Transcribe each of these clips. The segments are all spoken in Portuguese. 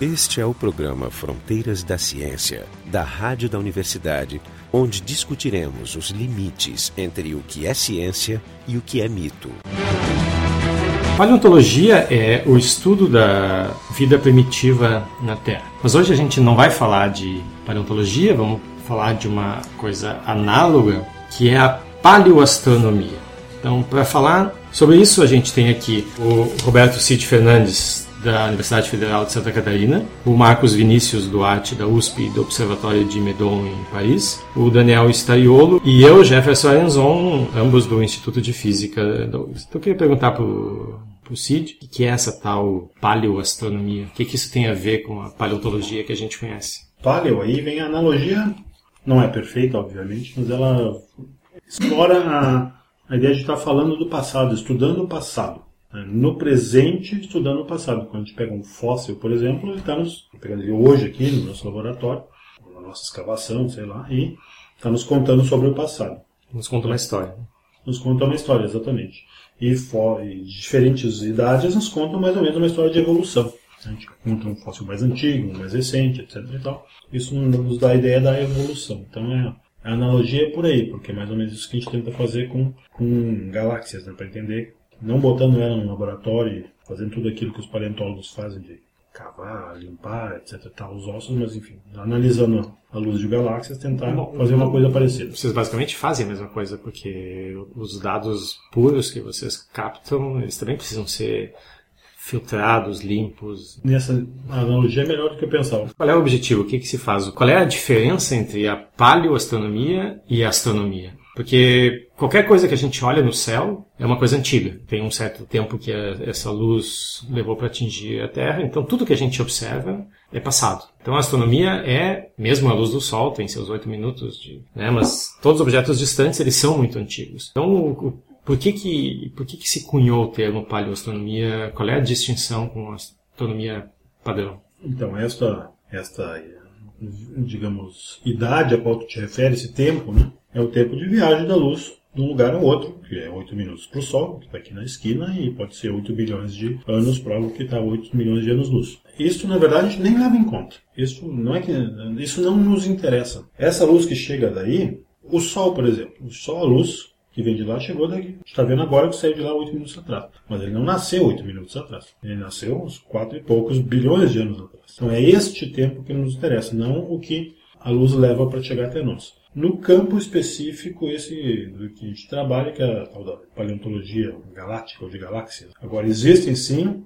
Este é o programa Fronteiras da Ciência, da Rádio da Universidade, onde discutiremos os limites entre o que é ciência e o que é mito. Paleontologia é o estudo da vida primitiva na Terra. Mas hoje a gente não vai falar de paleontologia, vamos falar de uma coisa análoga, que é a paleoastronomia. Então, para falar sobre isso, a gente tem aqui o Roberto Cid Fernandes, da Universidade Federal de Santa Catarina, o Marcos Vinícius Duarte, da USP, do Observatório de Meudon, em Paris, o Daniel Stariolo e eu, Jefferson Arenzon, ambos do Instituto de Física. Então, eu queria perguntar para o Cid o que é essa tal paleoastronomia? O que, que isso tem a ver com a paleontologia que a gente conhece? Paleo, aí vem a analogia, não é perfeita, obviamente, mas ela explora a, a ideia de estar falando do passado, estudando o passado. No presente, estudando o passado. Quando a gente pega um fóssil, por exemplo, ele está nos pegando ele hoje aqui no nosso laboratório, na nossa escavação, sei lá, e está nos contando sobre o passado. Nos conta uma história. Nos conta uma história, exatamente. E, for, e diferentes idades nos contam mais ou menos uma história de evolução. A gente conta um fóssil mais antigo, um mais recente, etc. E tal. Isso nos dá a ideia da evolução. Então é, a analogia é por aí, porque é mais ou menos isso que a gente tenta fazer com, com galáxias, né, para entender, não botando ela no laboratório fazendo tudo aquilo que os paleontólogos fazem de cavar, limpar, etc. Tal, os ossos, mas enfim, analisando a luz de galáxias, tentar Bom, fazer uma coisa parecida. Vocês basicamente fazem a mesma coisa, porque os dados puros que vocês captam, eles também precisam ser filtrados, limpos. Nessa analogia é melhor do que eu pensava. Qual é o objetivo? O que, que se faz? Qual é a diferença entre a paleoastronomia e a astronomia? Porque qualquer coisa que a gente olha no céu é uma coisa antiga. Tem um certo tempo que a, essa luz levou para atingir a Terra, então tudo que a gente observa é passado. Então a astronomia é, mesmo a luz do Sol, tem seus oito minutos, de, né, mas todos os objetos distantes eles são muito antigos. Então o, por que que, por que que se cunhou o termo paleoastronomia? Qual é a distinção com a astronomia padrão? Então, esta, esta digamos, idade a qual tu te refere, esse tempo, né, é o tempo de viagem da luz de um lugar ao outro, que é 8 minutos para o Sol, que está aqui na esquina, e pode ser 8 bilhões de anos para algo que está a 8 milhões de anos-luz. Isso, na verdade, a gente nem leva em conta. Isso não é que isso não nos interessa. Essa luz que chega daí, o Sol, por exemplo, o Sol, a luz que vem de lá, chegou daqui. A gente está vendo agora que saiu de lá 8 minutos atrás. Mas ele não nasceu 8 minutos atrás. Ele nasceu uns 4 e poucos bilhões de anos atrás. Então é este tempo que nos interessa, não o que a luz leva para chegar até nós. No campo específico, esse do que a gente trabalha, que é a tal da paleontologia galáctica ou de galáxias. Agora, existem sim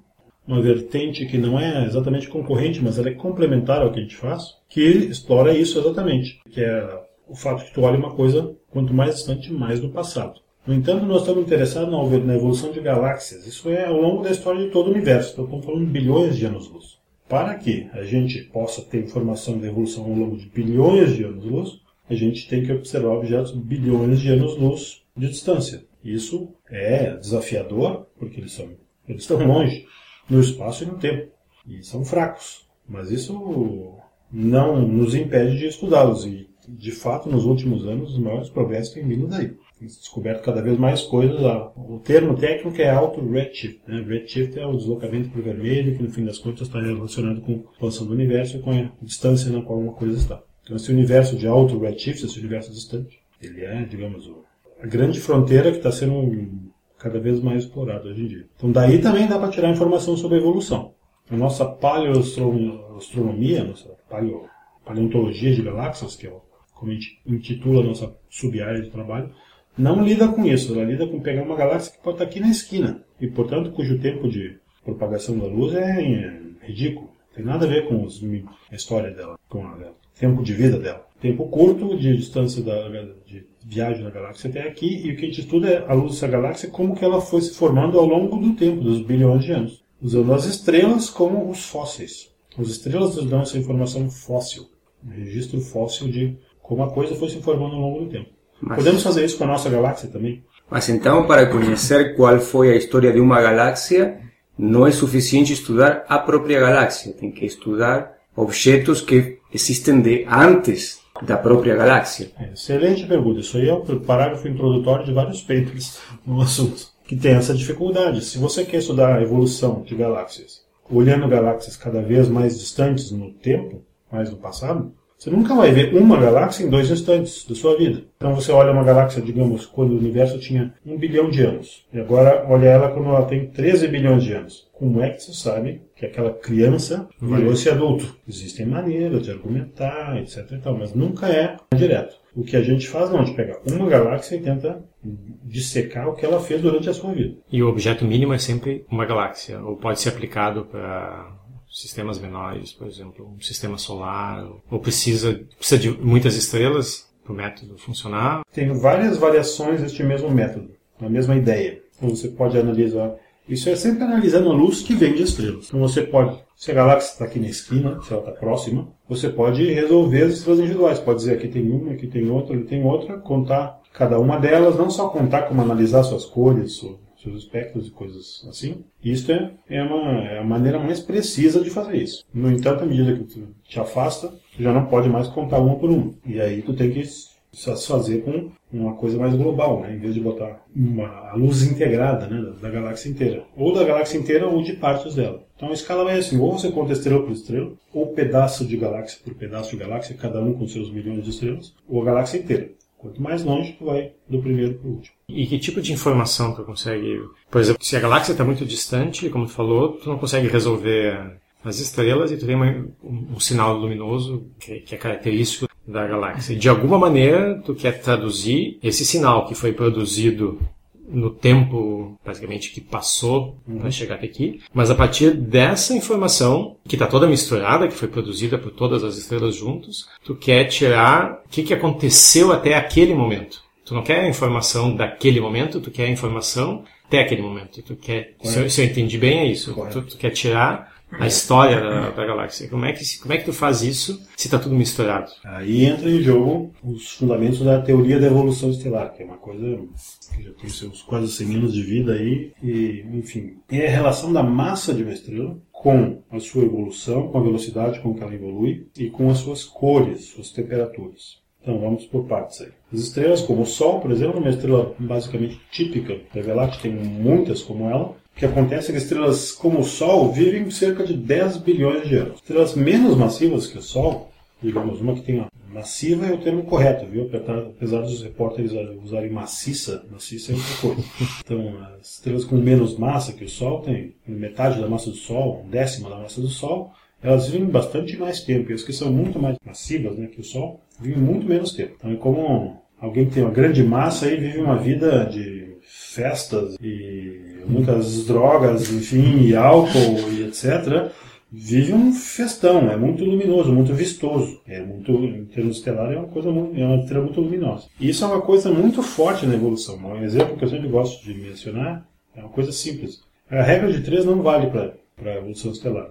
uma vertente que não é exatamente concorrente, mas ela é complementar ao que a gente faz, que explora isso exatamente, que é o fato que tu olha uma coisa quanto mais distante, mais do passado. No entanto, nós estamos interessados na evolução de galáxias. Isso é ao longo da história de todo o universo. Então, estamos falando de bilhões de anos-luz. Para que a gente possa ter informação da evolução ao longo de bilhões de anos-luz, a gente tem que observar objetos bilhões de anos-luz de distância. Isso é desafiador, porque eles, são, eles estão longe, no espaço e no tempo. E são fracos. Mas isso não nos impede de estudá-los. E, de fato, nos últimos anos, os maiores progressos têm vindo daí. Tem se descoberto cada vez mais coisas. O termo técnico é alto redshift. Né? Redshift é o deslocamento para o vermelho, que no fim das contas está relacionado com a expansão do universo e com a distância na qual uma coisa está. Então, esse universo de alto redshift, esse universo distante, ele é, digamos, a grande fronteira que está sendo cada vez mais explorado hoje em dia. Então, daí também dá para tirar informação sobre a evolução. A nossa paleoastronomia, nossa paleo, paleontologia de galáxias, que é como a gente intitula a nossa sub-área de trabalho, não lida com isso. Ela lida com pegar uma galáxia que pode estar aqui na esquina e, portanto, cujo tempo de propagação da luz é ridículo. Não tem nada a ver com os, a história dela, com o tempo de vida dela. Tempo curto de distância da, de viagem da galáxia até aqui e o que a gente estuda é a luz dessa galáxia como que ela foi se formando ao longo do tempo, dos bilhões de anos, usando as estrelas como os fósseis. As estrelas nos dão essa informação fóssil, um registro fóssil de como a coisa foi se formando ao longo do tempo. Mas, Podemos fazer isso com a nossa galáxia também? Mas então, para conhecer qual foi a história de uma galáxia, não é suficiente estudar a própria galáxia, tem que estudar objetos que existem de antes da própria galáxia. Excelente pergunta. Isso aí é o parágrafo introdutório de vários papers no assunto, que tem essa dificuldade. Se você quer estudar a evolução de galáxias olhando galáxias cada vez mais distantes no tempo, mais no passado, você nunca vai ver uma galáxia em dois instantes da sua vida. Então você olha uma galáxia, digamos, quando o universo tinha um bilhão de anos. E agora olha ela quando ela tem 13 bilhões de anos. Como é que você sabe que aquela criança virou esse adulto? Existem maneiras de argumentar, etc. E tal, mas nunca é direto. O que a gente faz não, é de pegar uma galáxia e tenta dissecar o que ela fez durante a sua vida. E o objeto mínimo é sempre uma galáxia, ou pode ser aplicado para sistemas menores, por exemplo, um sistema solar, ou precisa, precisa de muitas estrelas para o método funcionar? Tem várias variações deste mesmo método, a mesma ideia. Então você pode analisar. Isso é sempre analisando a luz que vem de estrelas. Então você pode, se a galáxia está aqui na esquina, se ela está próxima, você pode resolver as estrelas individuais. Pode dizer aqui tem uma, aqui tem outra, ali tem outra, contar cada uma delas, não só contar como analisar suas cores, seus espectros e coisas assim. Isso é, é, uma, é a maneira mais precisa de fazer isso. No entanto, à medida que tu te afasta, tu já não pode mais contar uma por uma. E aí tu tem que satisfazer com uma coisa mais global, né? em vez de botar uma, luz integrada né? da, da, galáxia inteira. Ou da galáxia inteira ou de partes dela. Então a escala vai assim, ou você conta estrela por estrela, ou pedaço de galáxia por pedaço de galáxia, cada um com seus milhões de estrelas, ou a galáxia inteira. Quanto mais longe, tu vai do primeiro para o último. E que tipo de informação tu consegue? Por exemplo, se a galáxia está muito distante, como tu falou, tu não consegue resolver as estrelas e tu tem uma, um, um, sinal luminoso que, que, é característico da galáxia. De alguma maneira, tu quer traduzir esse sinal que foi produzido no tempo, basicamente, que passou uhum. para chegar até aqui. Mas a partir dessa informação, que está toda misturada, que foi produzida por todas as estrelas juntos, tu quer tirar o que, que aconteceu até aquele momento. Tu não quer a informação daquele momento, tu quer a informação até aquele momento. Tu quer, se eu, se eu, entendi bem, é isso. Tu, tu, quer tirar a história da, da, galáxia. Como é, que, como é que tu faz isso se está tudo misturado? Aí entra em jogo os fundamentos da teoria da evolução estelar, que é uma coisa que já tem seus quase 100 anos de vida aí, e, enfim, é a relação da massa de uma estrela com a sua evolução, com a velocidade com que ela evolui e com as suas cores, suas temperaturas. Então vamos por partes aí. As estrelas como o Sol, por exemplo, é uma estrela basicamente típica da Galáxia, tem muitas como ela, que acontece é que estrelas como o Sol vivem cerca de 10 bilhões de anos. Estrelas menos massivas que o Sol, digamos, uma que tem massiva é o termo correto, viu? Apesar dos repórteres usarem maciça, maciça é outra coisa. Então, as estrelas com menos massa que o Sol, tem metade da massa do Sol, um décimo da massa do Sol, elas vivem bastante mais tempo. E as que são muito mais massivas né, que o Sol, vivem muito menos tempo. Então, é como alguém que tem uma grande massa e vive uma vida de festas e muitas drogas, enfim, e álcool e etc., vive um festão, é muito luminoso, muito vistoso. É muito, em termos estelar, é uma coisa muito, é uma estrela muito luminosa. E isso é uma coisa muito forte na evolução. Um exemplo que eu sempre gosto de mencionar é uma coisa simples. A regra de três não vale para a evolução estelar.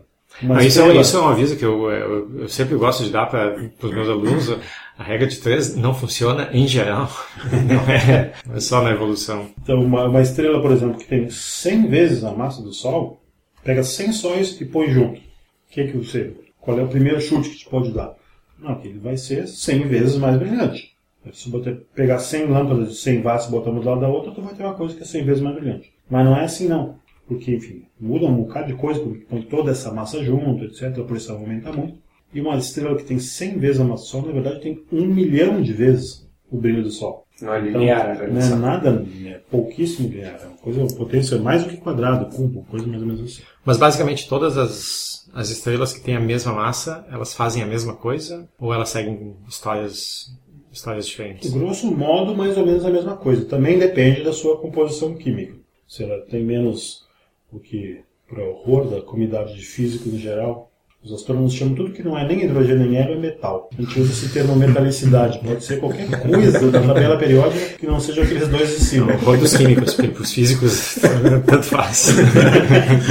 Ah, isso, é, isso, é, um aviso que eu, eu, eu sempre gosto de dar para os meus alunos. A regra de três não funciona em geral, não é, é só na evolução. Então, uma, uma, estrela, por exemplo, que tem 100 vezes a massa do Sol, pega 100 sóis e põe junto. O que é que você, qual é o primeiro chute que te pode dar? Não, que ele vai ser 100 vezes mais brilhante. Se você pegar 100 lâmpadas de 100 watts e botar uma do lado da outra, tu vai ter uma coisa que é 100 vezes mais brilhante. Mas não é assim não porque, enfim, muda um bocado de coisa, porque põe toda essa massa junto, etc. A pressão aumenta muito. E uma estrela que tem 100 vezes a massa do Sol, na verdade, tem um milhão de vezes o brilho do Sol. Não é linear, então, Não é nada, é pouquíssimo linear. É uma coisa, a potência é mais do que quadrado, cubo, coisa mais ou menos assim. Mas basicamente todas as, as estrelas que têm a mesma massa, elas fazem a mesma coisa? Ou elas seguem histórias histórias diferentes? Grosso modo, mais ou menos a mesma coisa. Também depende da sua composição química. Se ela tem menos o que, para horror da comunidade de físicos em geral, os astrônomos chamam tudo que não é nem hidrogênio nem hélio é metal. A gente usa esse termo metalicidade. Pode ser qualquer coisa da tabela periódica que não seja aqueles dois de cima. É horror dos químicos, porque para os físicos tanto faz.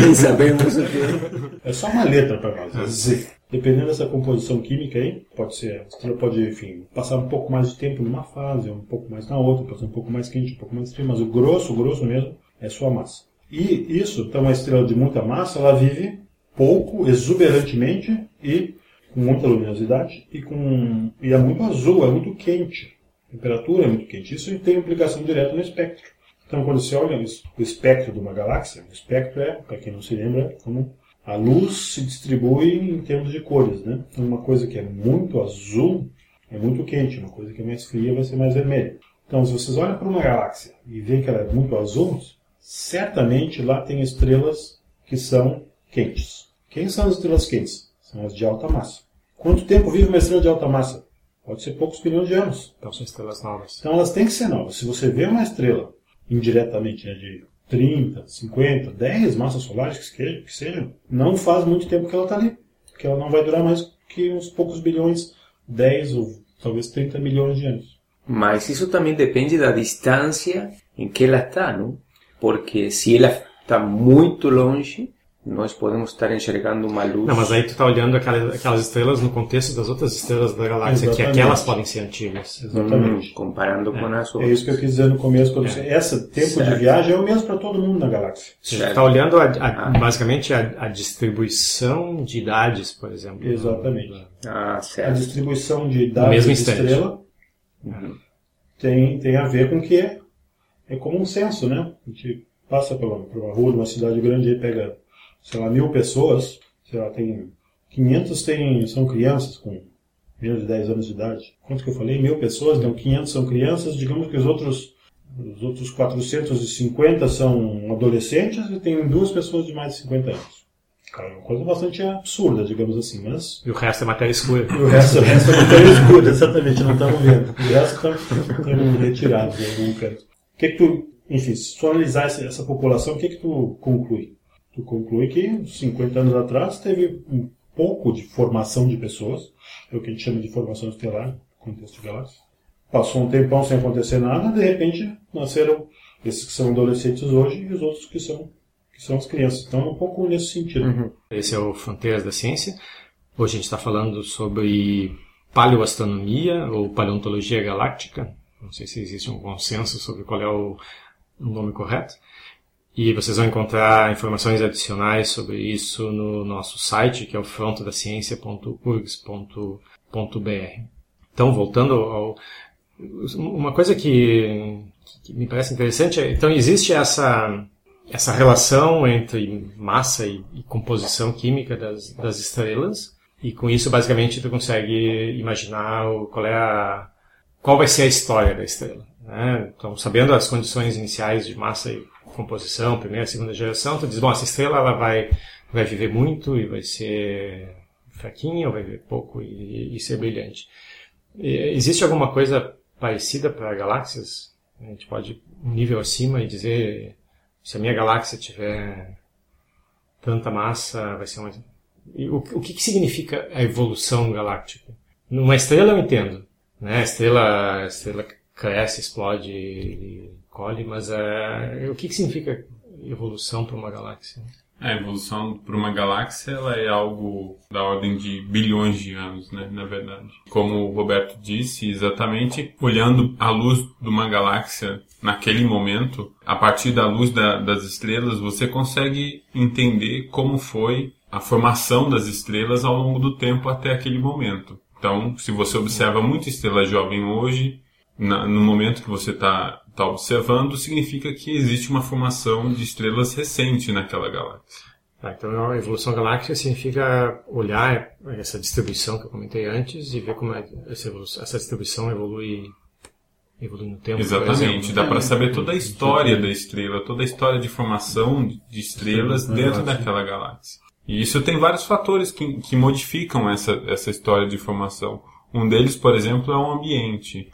Nem sabemos o que é. só uma letra para nós, é Z. Dependendo dessa composição química aí, pode ser, a estrela pode, enfim, passar um pouco mais de tempo numa fase, um pouco mais na outra, pode ser um pouco mais quente, um pouco mais frio, mas o grosso, o grosso mesmo, é sua massa. E isso, então, uma estrela de muita massa, ela vive pouco, exuberantemente e com muita luminosidade e, com, e é muito azul, é muito quente. A temperatura é muito quente. Isso tem implicação direta no espectro. Então, quando você olha o espectro de uma galáxia, o espectro é, para quem não se lembra, como a luz se distribui em termos de cores, né? Então, uma coisa que é muito azul é muito quente, uma coisa que é mais fria vai ser mais vermelha. Então, se vocês olham para uma galáxia e veem que ela é muito azul, certamente lá tem estrelas que são quentes. Quem são as estrelas quentes? São as de alta massa. Quanto tempo vive uma estrela de alta massa? Pode ser poucos bilhões de anos. Então são estrelas novas. Então elas têm que ser novas. Se você vê uma estrela indiretamente né, de 30, 50, 10 massas solares que, que sejam, não faz muito tempo que ela está ali. Porque ela não vai durar mais que uns poucos bilhões, 10 ou talvez 30 milhões de anos. Mas isso também depende da distância em que ela está, não? Porque se ela está muito longe, nós podemos estar enxergando uma luz. Não, mas aí tu está olhando aquelas, aquelas estrelas no contexto das outras estrelas da galáxia, Exatamente. que aquelas podem ser antigas. Exatamente. Hum, comparando é. com as outras. É isso que eu quis dizer no começo. Quando é. você, esse tempo certo. de viagem é o mesmo para todo mundo na galáxia. Você está olhando a, a, ah. basicamente a, a, distribuição de idades, por exemplo. Exatamente. Ah, certo. A distribuição de idades de estrela uhum. tem, tem a ver com que é, é como um censo, né? A gente passa pela, por uma rua uma cidade grande e pega sei lá, mil pessoas, sei lá, tem 500 tem, são crianças com menos de 10 anos de idade. Quanto que eu falei? Mil pessoas, então 500 são crianças, digamos que os outros, os outros 450 são adolescentes e tem duas pessoas de mais de 50 anos. Cara, é uma coisa bastante absurda, digamos assim, mas... E o resto é matéria escura. E o resto, o resto é matéria escura, exatamente, não estamos vendo. O resto estamos retirados em algum canto. O que que tu, enfim, se tu analisar essa, essa população, o que que tu conclui? Tu conclui que 50 anos atrás teve um pouco de formação de pessoas, é o que a gente chama de formação estelar, contexto de galáxia. Passou um tempão sem acontecer nada, de repente nasceram esses que são adolescentes hoje e os outros que são, que são as crianças. Então, um pouco nesse sentido. Uhum. Esse é o Fronteiras da Ciência. Hoje a gente está falando sobre paleoastronomia ou paleontologia galáctica. Não sei se existe um consenso sobre qual é o nome correto. E vocês vão encontrar informações adicionais sobre isso no nosso site, que é o frontodaciencia.urgs.br. Então, voltando ao. Uma coisa que, que me parece interessante é. Então, existe essa, essa relação entre massa e, e composição química das, das estrelas, e com isso, basicamente, tu consegue imaginar o, qual é a. qual vai ser a história da estrela. Né? Então, sabendo as condições iniciais de massa e composição, primeira, segunda geração, tu diz, bom, essa estrela ela vai, vai viver muito e vai ser fraquinha, ou vai viver pouco e, e ser brilhante. E, existe alguma coisa parecida para galáxias? A gente pode um nível acima e dizer se a minha galáxia tiver tanta massa, vai ser uma... O, o que, que significa a evolução galáctica? Numa estrela eu entendo, né? A estrela, a estrela cresce, explode, colhe, mas é, o que, que significa evolução para uma galáxia? A evolução para uma galáxia ela é algo da ordem de bilhões de anos, né, na verdade. Como o Roberto disse, exatamente olhando a luz de uma galáxia naquele momento, a partir da luz da, das estrelas, você consegue entender como foi a formação das estrelas ao longo do tempo até aquele momento. Então, se você observa muita estrela jovem hoje, na, no momento que você está tá observando, significa que existe uma formação de estrelas recente naquela galáxia. Ah, então a evolução galáctica significa olhar essa distribuição que eu comentei antes e ver como é essa, essa distribuição evolui, evolui no tempo. Exatamente, dá para saber toda a história da estrela, toda a história de formação de estrelas dentro daquela galáxia. E isso tem vários fatores que, que modificam essa, essa história de formação. Um deles, por exemplo, é o ambiente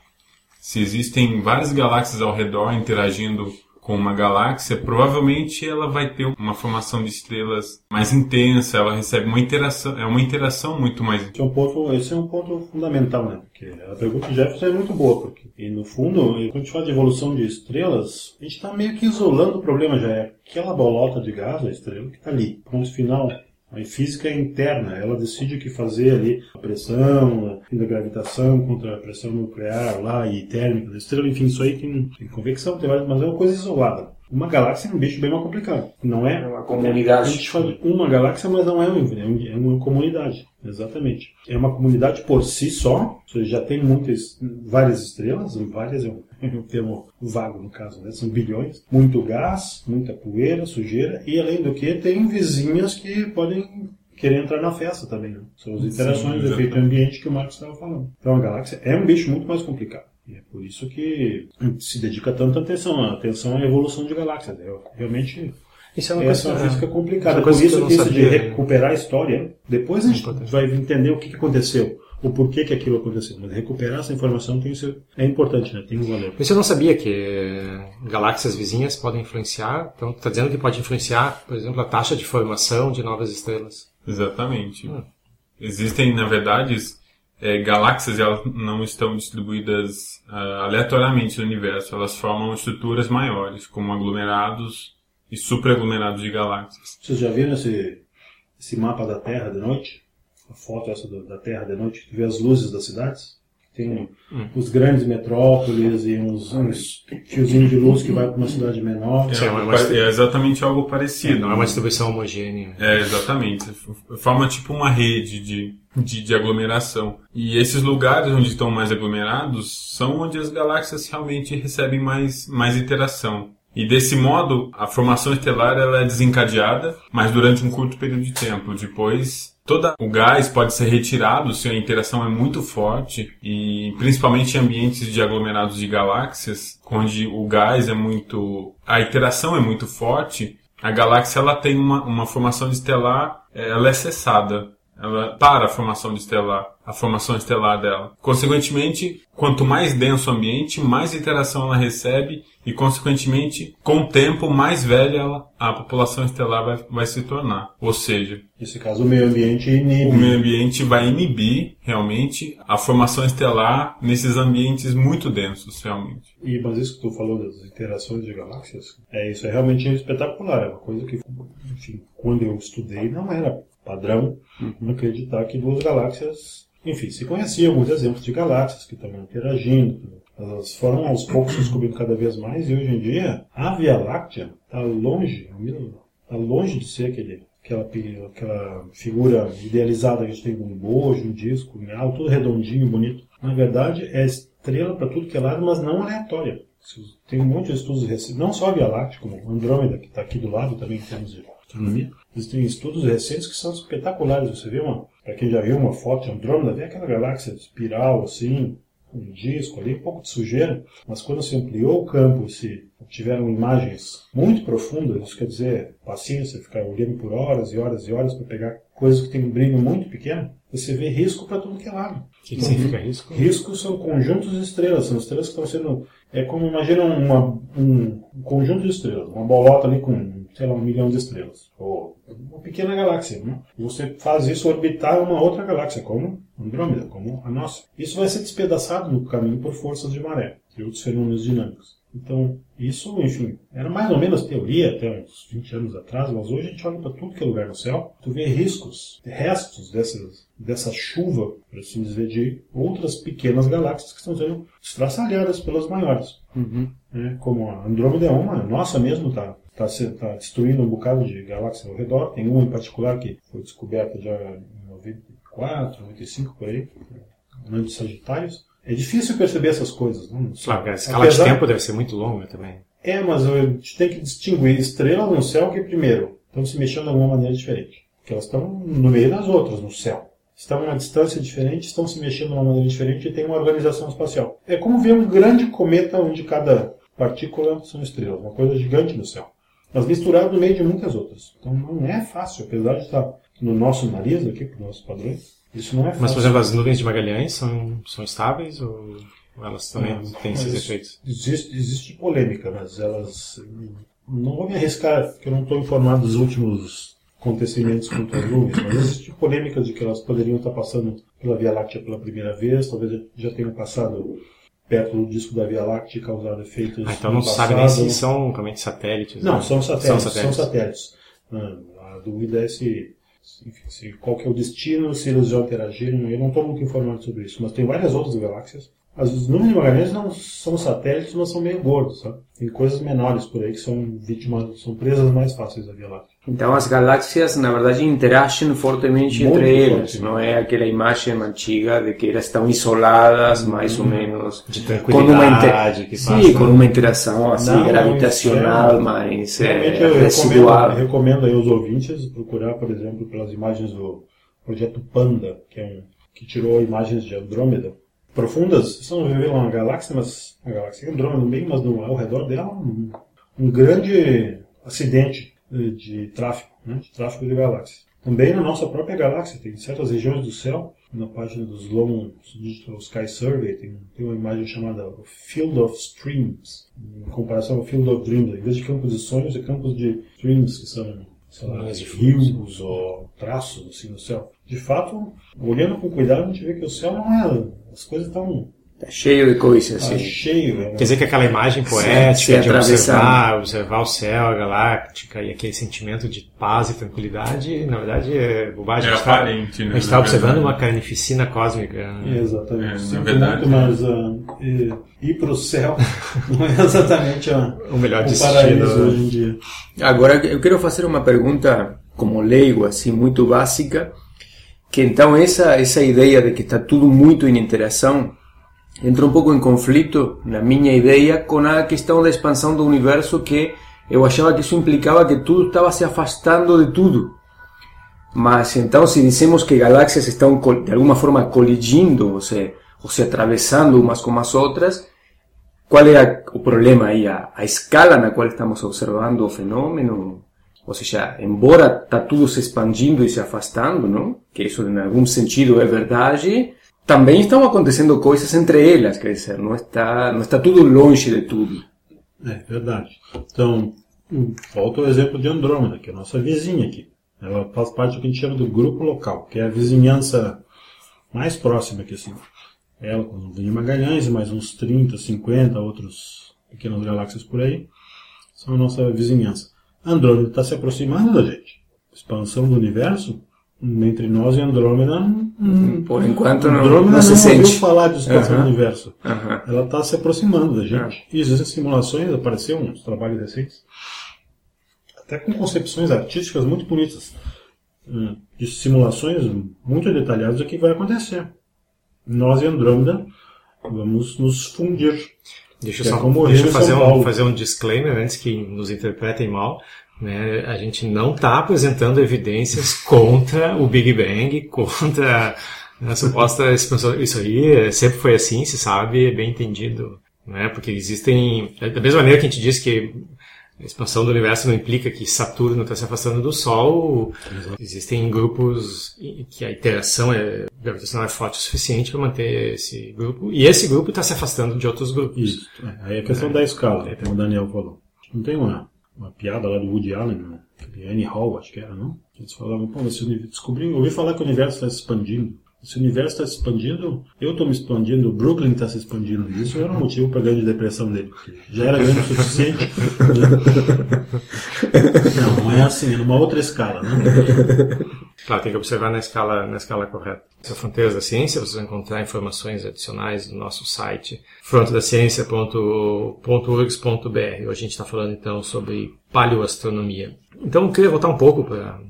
se existem várias galáxias ao redor interagindo com uma galáxia, provavelmente ela vai ter uma formação de estrelas mais intensa, ela recebe uma interação, é uma interação muito mais. Esse é um ponto, esse é um ponto fundamental, né? Porque a pergunta do Jefferson é muito boa, porque e no fundo, quando a gente fala de evolução de estrelas, a gente está meio que isolando o problema já é aquela bolota de gás, a estrela que está ali, ponto final. A física é interna, ela decide o que fazer ali, a pressão, a gravitação contra a pressão nuclear lá e térmica da estrela, enfim, isso aí tem, tem convecção, tem, mas é uma coisa isolada. Uma galáxia é um bicho bem mais complicado. Não é? É uma A comunidade. gente fala de uma galáxia, mas não é um, é é uma comunidade. Exatamente. É uma comunidade por si só. Ou seja, já tem muitas, várias estrelas, várias é um, é um termo vago no caso, né? São bilhões. Muito gás, muita poeira, sujeira. E além do que, tem vizinhas que podem querer entrar na festa também. Né? São as interações, o efeito ambiente que o Marcos estava falando. Então a galáxia é um bicho muito mais complicado. E é por isso que se dedica tanta atenção, atenção à evolução de galáxias. É realmente Isso é uma essa é coisa, uma física complicada. Por coisa que eu isso que isso de sabia, né? recuperar a história, depois a gente vai entender o que aconteceu, o porquê que aquilo aconteceu. Mas recuperar essa informação tem o seu- é importante, né? Tem um valor. Isso eu não sabia que eh, galáxias vizinhas podem influenciar. Então, está dizendo que pode influenciar, por exemplo, a taxa de formação de novas estrelas. Exatamente. Hum. Existem, na verdade, é, galáxias elas não estão distribuídas ah, aleatoriamente no universo. Elas formam estruturas maiores, como aglomerados e superaglomerados de galáxias. Vocês já viram esse, esse mapa da Terra de noite? A foto essa do- da Terra de noite, que vê as luzes das cidades? Tem os grandes metrópoles e uns, uns fiozinhos de luz que vai para uma cidade menor. É, pa- é exatamente algo parecido. Não é uma distribuição homogênea. É, exatamente. Forma tipo uma rede de, de, de aglomeração. E esses lugares onde estão mais aglomerados são onde as galáxias realmente recebem mais, mais interação. E desse modo, a formação estelar ela é desencadeada, mas durante um curto período de tempo. Depois, todo o gás pode ser retirado se a interação é muito forte, e principalmente em ambientes de aglomerados de galáxias, onde o gás é muito. a interação é muito forte, a galáxia ela tem uma, uma formação de estelar, eh, ela é cessada. Ela para a formação de estelar, a formação estelar dela. Consequentemente, quanto mais denso o ambiente, mais interação ela recebe e, consequentemente, com o tempo, mais velha ela, a população estelar vai, vai se tornar. Ou seja, Nesse caso, o meio ambiente inibe. o meio ambiente vai inibir, realmente, a formação estelar nesses ambientes muito densos, realmente. E, mas isso que tu falou das interações de galáxias, é isso é realmente espetacular. É uma coisa que, enfim, quando eu estudei não era padrão acreditar que duas galáxias, enfim, se conheciam alguns exemplos de galáxias que estavam interagindo. Elas foram aos poucos descobrindo cada vez mais e hoje em dia a Via Láctea está longe, está longe de ser aquele aquela, aquela figura idealizada que a gente tem um bojo, um disco, um alto, tudo redondinho, bonito. Na verdade, é estrela para tudo que é lado, mas não aleatória. Tem um monte de estudos recentes, não só a Via Láctea, como Andrômeda, que está aqui do lado também em termos de astronomia. Existem estudos recentes que são espetaculares. Você vê uma, para quem já viu uma foto de Andrômeda, vê aquela galáxia espiral assim, um disco ali, um pouco de sujeira, mas quando se ampliou o campo e se tiveram imagens muito profundas, isso quer dizer paciência, ficar olhando por horas e horas e horas para pegar coisas que têm um brilho muito pequeno, você vê risco para tudo que é lado. O que, que significa risco? Riscos são conjuntos de estrelas, são estrelas que estão sendo. É como imagina uma, um, um conjunto de estrelas, uma bolota ali com, sei lá, um milhão de estrelas. Ou uma pequena galáxia. Né? E você faz isso orbitar uma outra galáxia, como Andrômeda, como a nossa. Isso vai ser despedaçado no caminho por forças de maré e outros fenômenos dinâmicos. Então, isso, enfim, era mais ou menos teoria até uns 20 anos atrás, mas hoje a gente olha para tudo que é lugar no céu, tu vê riscos, restos dessas, dessa chuva, por assim dizer, de outras pequenas galáxias que estão sendo estraçalhadas pelas maiores. né? Como a Andrômeda é uma, a nossa mesmo está tá, se- tá destruindo um bocado de galáxias ao redor. Tem uma em particular que foi descoberta já em 94, 95 por aí, ano de Sagitários. É difícil perceber essas coisas. Não? Claro, a escala de Apesar- tempo deve ser muito longa também. é, mas a gente tem que distinguir estrelas no céu que, primeiro, estão se mexendo de alguma maneira diferente. Porque elas estão no meio das outras, no céu. Estão a uma distância diferente, estão se mexendo de uma maneira diferente e tem uma organização espacial. É como ver um grande cometa onde cada partícula são estrelas. Uma coisa gigante no céu. Mas misturado no meio de muitas outras. Então não é fácil, apesar de estar no nosso nariz aqui, para os nossos padrões. Isso não é fácil. Mas, por exemplo, as nuvens de Magalhães são, são estáveis ou elas também Não, têm esses efeitos? Existe, existe polêmica, mas elas. Não vou me arriscar, porque eu não estou informado dos últimos acontecimentos quanto às nuvens, mas existe polêmica de que elas poderiam estar passando pela Via Láctea pela primeira vez, talvez já tenham passado perto do disco da Via Láctea causado efeitos. Ah, então não se sabe nem se são realmente satélites. Não, né? são satélites. São São satélites. Ah, A dúvida é se, se, enfim, se qual que é o destino, se eles já interagiram. Eu não estou muito informado sobre isso, mas tem várias outras galáxias As nuvens de Magalhães não são satélites, mas são meio gordos, sabe? Tem coisas menores por aí que são vítimas, são presas mais fáceis da Via Láctea. Então as galáxias, na verdade, interagem fortemente Muito entre elas. Não é aquela imagem antiga de que elas estão isoladas, mais ou menos. De com uma tranquilidade, inter... que Sim, passa- com uma interação assim, Não, gravitacional, é- mais Realmente é, eu recomendo, residual. eu recomendo aí aos ouvintes procurar, por exemplo, pelas imagens do projeto Panda, que é um que tirou imagens de Andrômeda profundas. Não vê uma galáxia, mas a galáxia é Andrômeda bem, mas no, ao redor dela um, um grande acidente eh, de tráfego, né, de tráfego de galáxias. Também na nossa própria galáxia tem certas regiões do céu. Na página dos Long Digital Sky Survey tem, tem uma imagem chamada Field of Streams, em comparação ao Field of Dreams. Em vez de campos de sonhos, é campos de streams, que são sei lá, rios ou traços assim no céu. De fato, olhando com cuidado, a gente vê que o céu não é. As coisas estão Tá cheio de coisas tá assim. cheio. né? Quer dizer que aquela imagem se poética de observar, observar o céu, a galáctica e aquele sentimento de paz e tranquilidade, na verdade é bobagem. É a gente tá- aparente, né, A gente está na observando verdade. uma carnificina cósmica. né? Exatamente. É, Sinto verdade, muito, mas ah, ir, para o céu não é exatamente a, O melhor o paraíso destino. hoje em dia. Agora eu quero fazer uma pergunta como leigo, assim, muito básica, que então essa essa ideia de que está tudo muito em interação entra um pouco em conflito na minha ideia com a questão da expansão do universo que eu achava que isso implicava que tudo estava se afastando de tudo. Mas então se dizemos que galáxias estão de alguma forma colidindo, ou se, ou se atravessando umas com as outras, qual é o problema aí? A, a escala na qual estamos observando o fenômeno? Ou seja, embora está tudo se expandindo e se afastando, não? que isso em algum sentido é verdade, também estão acontecendo coisas entre elas, quer dizer, não está, não está tudo longe de tudo. É verdade. Então, volta o exemplo de Andrômeda, que é a nossa vizinha aqui. Ela faz parte do que a gente chama do grupo local, que é a vizinhança mais próxima aqui, assim. Ela com o de Magalhães e mais uns 30, 50 outros pequenas galáxias por aí, são a nossa vizinhança. Andrômeda está se aproximando da gente. Expansão do universo, entre nós e Andrômeda, hum, Por enquanto não, Andrômeda não se ouviu sente. falar de expansão Aham. do universo ela está se aproximando da gente. E existem simulações, apareceram uns trabalhos recentes, até com concepções artísticas muito bonitas, hum, de simulações muito detalhadas do que vai acontecer. Nós e Andrômeda vamos nos fundir. Deixa eu é só deixa eu fazer um, fazer um disclaimer antes que nos interpretem mal. Né? A gente não está apresentando evidências contra o Big Bang, contra a suposta expansão. Isso aí é- sempre foi assim, se sabe, é bem entendido. Né? Porque existem. Da mesma maneira que a gente diz que a expansão do universo não implica que Saturno está se afastando do Sol, existem grupos que a interação é, gravitacional é forte o suficiente para manter esse grupo, e esse grupo está se afastando de outros grupos. Isso. É, aí é a questão da escala, como o Daniel falou. Não tem uma, uma piada lá do Woody Allen, né? Annie Hall, acho que era, não? Eles falavam, pô, esse uni- descobri, eu ouvi falar que o universo está se expandindo. Se o universo está se expandindo, eu estou me expandindo, o Brooklyn está se expandindo. Isso era um motivo para a grande depressão dele, já era grande o suficiente. né? Não, não é assim, é numa outra escala, né? Claro, tem que observar na escala, na escala correta. Essa Fronteiras da Ciência, vocês vão encontrar informações adicionais no nosso site frontedaciencia.org.br. Hoje a gente está falando então sobre paleoastronomia. Então eu queria voltar um pouco para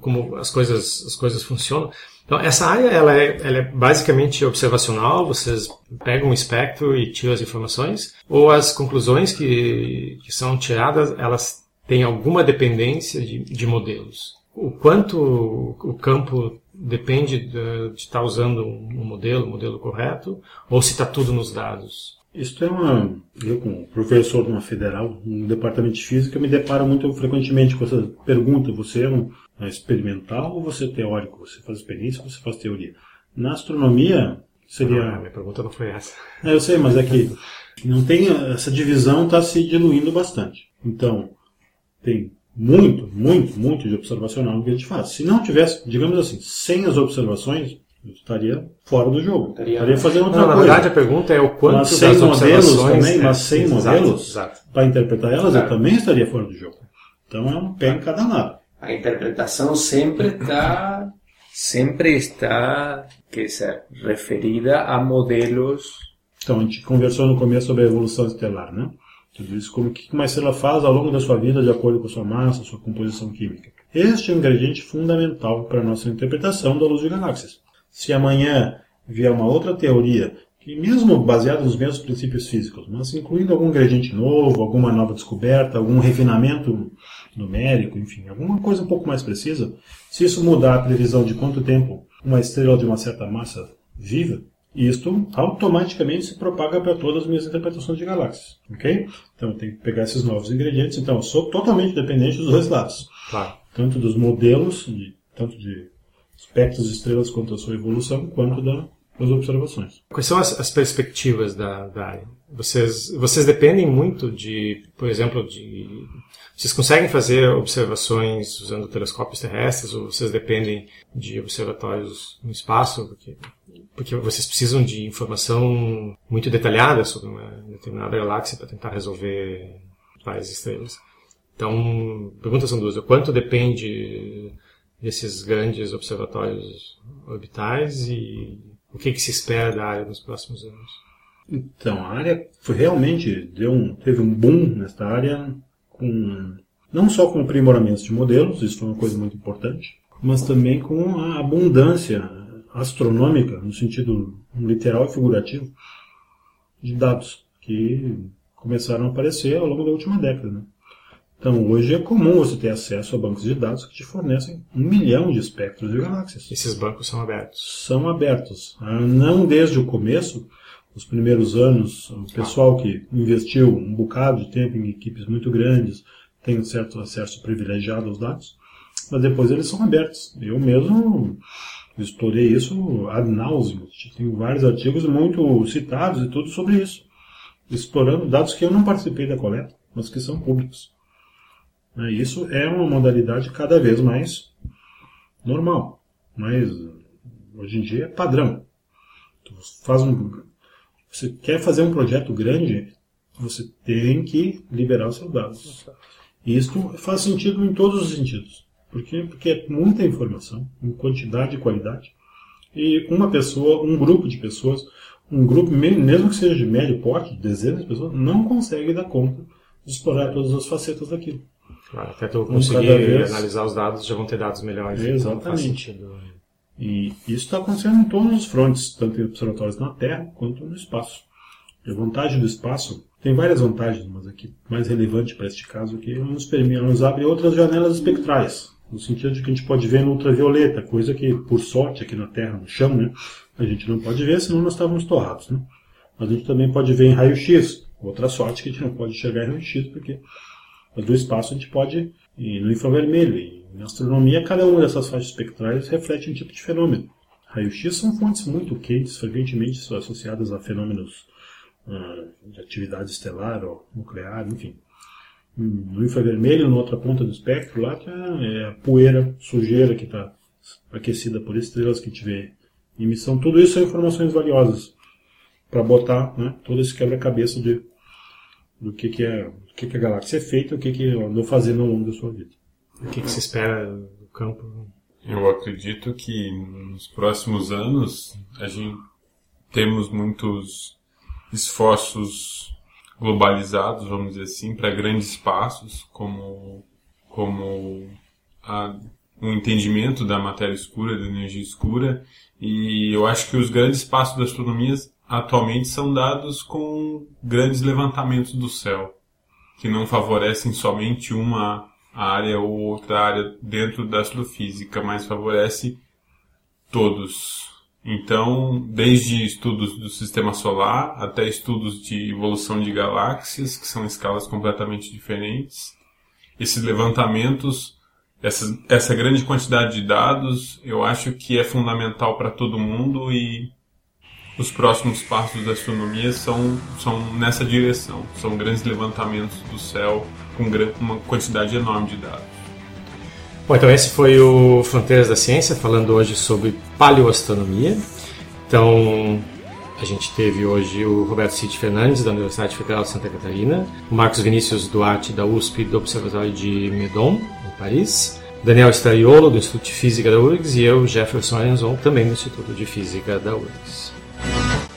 como as coisas, as coisas funcionam. Então essa área ela é, ela é basicamente observacional, vocês pegam um espectro e tiram as informações, ou as conclusões que, que são tiradas, elas têm alguma dependência de, de modelos o quanto o campo depende de, de estar usando um modelo, um modelo correto, ou se está tudo nos dados. Isso é uma. Eu, como professor de uma federal, no departamento de física, me deparo muito frequentemente com essa pergunta: você é um é experimental ou você é teórico? Você faz experiência ou você faz teoria? Na astronomia, seria. Ah, minha pergunta não foi essa. É, eu sei, mas é que não tem essa divisão está se diluindo bastante. Então, tem muito, muito, muito de observacional no que a gente faz. Se não tivesse, digamos assim, sem as observações, eu estaria fora do jogo. Estaria, fazendo outra Não, na coisa. verdade, a pergunta é o quanto Mas sem das modelos também, é, mas sem exato, modelos, Exato. para interpretar elas, Claro. eu também estaria fora do jogo. Então é um pé em cada lado. A interpretação sempre está sempre está, quer dizer, referida a modelos Então, a gente conversou no começo sobre a evolução estelar, né? Tudo isso, como que uma estrela faz ao longo da sua vida de acordo com a sua massa, sua composição química. Este é um ingrediente fundamental para a nossa interpretação da luz de galáxias. Se amanhã vier uma outra teoria, que mesmo baseada nos mesmos princípios físicos, mas incluindo algum ingrediente novo, alguma nova descoberta, algum refinamento numérico, enfim, alguma coisa um pouco mais precisa, se isso mudar a previsão de quanto tempo uma estrela de uma certa massa viva, isto automaticamente se propaga para todas as minhas interpretações de galáxias, ok? Então eu tenho que pegar esses novos ingredientes. Então eu sou totalmente dependente dos dois lados, Claro. tanto dos modelos, de, tanto de espectros de estrelas quanto da sua evolução, quanto da, das observações. Quais são as, as perspectivas da, da área? Vocês, vocês dependem muito de, por exemplo, de. Vocês conseguem fazer observações usando telescópios terrestres ou vocês dependem de observatórios no espaço? Porque, porque vocês precisam de informação muito detalhada sobre uma determinada galáxia para tentar resolver várias estrelas. Então, perguntas são duas. O quanto depende desses grandes observatórios orbitais e o que, que se espera da área nos próximos anos? Então, a área foi realmente deu um, teve um boom nesta área, com, não só com aprimoramentos de modelos, isso foi uma coisa muito importante, mas também com a abundância astronômica, no sentido literal e figurativo, de dados que começaram a aparecer ao longo da última década. Né? Então, hoje é comum você ter acesso a bancos de dados que te fornecem um milhão de espectros de galáxias. Esses bancos são abertos. São abertos. Ah, Não desde o começo, os primeiros anos, o pessoal que investiu um bocado de tempo em equipes muito grandes tem um certo acesso privilegiado aos dados, mas depois eles são abertos. Eu mesmo explorei isso ad nauseam. Tenho vários artigos muito citados e tudo sobre isso, explorando dados que eu não participei da coleta, mas que são públicos. Né, Isso é uma modalidade cada vez mais normal, mas hoje em dia é padrão. Tu faz um, você quer fazer um projeto grande, você tem que liberar os seus dados. Isso faz sentido em todos os sentidos. Por quê? Porque é muita informação, em quantidade e qualidade. E uma pessoa, um grupo de pessoas, um grupo, me- mesmo que seja de médio porte, de dezenas de pessoas, não consegue dar conta de explorar todas as facetas daquilo. Claro, até tu conseguir vez. analisar os dados, já vão ter dados melhores. Então Exatamente. sentido. E isso está acontecendo em todos os frontes, tanto em observatórios na Terra quanto no espaço. E a vantagem do espaço tem várias vantagens, mas aqui mais relevante para este caso aqui, ela nos permite, nos abre outras janelas espectrais, no sentido de que a gente pode ver no ultravioleta, coisa que por sorte aqui na Terra, no chão, né, a gente não pode ver, senão nós estávamos torrados, né? Mas a gente também pode ver em raio-x, outra sorte que a gente não pode enxergar em raio-x, porque do espaço a gente pode ir no infravermelho. E na astronomia, cada uma dessas faixas espectrais reflete um tipo de fenômeno. Raio-X são fontes muito quentes, frequentemente associadas a fenômenos ah, de atividade estelar ou nuclear, enfim. No infravermelho, na outra ponta do espectro, lá tá, é a poeira, sujeira que está aquecida por estrelas que tiver emissão. Tudo isso são informações valiosas para botar né, todo esse quebra-cabeça de do que, que, é, do que, que a galáxia é feita e o que, que ela andou fazendo ao longo da sua vida. O que, que se espera do campo? Eu acredito que nos próximos anos a gente temos muitos esforços globalizados, vamos dizer assim, para grandes passos, como como a, o entendimento da matéria escura, da energia escura, e eu acho que os grandes passos da astronomia atualmente são dados com grandes levantamentos do céu, que não favorecem somente uma área ou outra área dentro da astrofísica, mas favorece todos. Então, desde estudos do sistema solar até estudos de evolução de galáxias, que são escalas completamente diferentes, esses levantamentos, essa, essa grande quantidade de dados, eu acho que é fundamental para todo mundo e os próximos passos da astronomia são, são nessa direção. São grandes levantamentos do céu com uma quantidade enorme de dados. Bom, então esse foi o Fronteiras da Ciência, falando hoje sobre paleoastronomia. Então, a gente teve hoje o Roberto Cid Fernandes, da Universidade Federal de Santa Catarina, o Marcos Vinícius Duarte, da USP, do Observatório de Meudon, em Paris, Daniel Straiolo, do Instituto de Física da URGS, e eu, Jefferson Arenzon, também do Instituto de Física da URGS.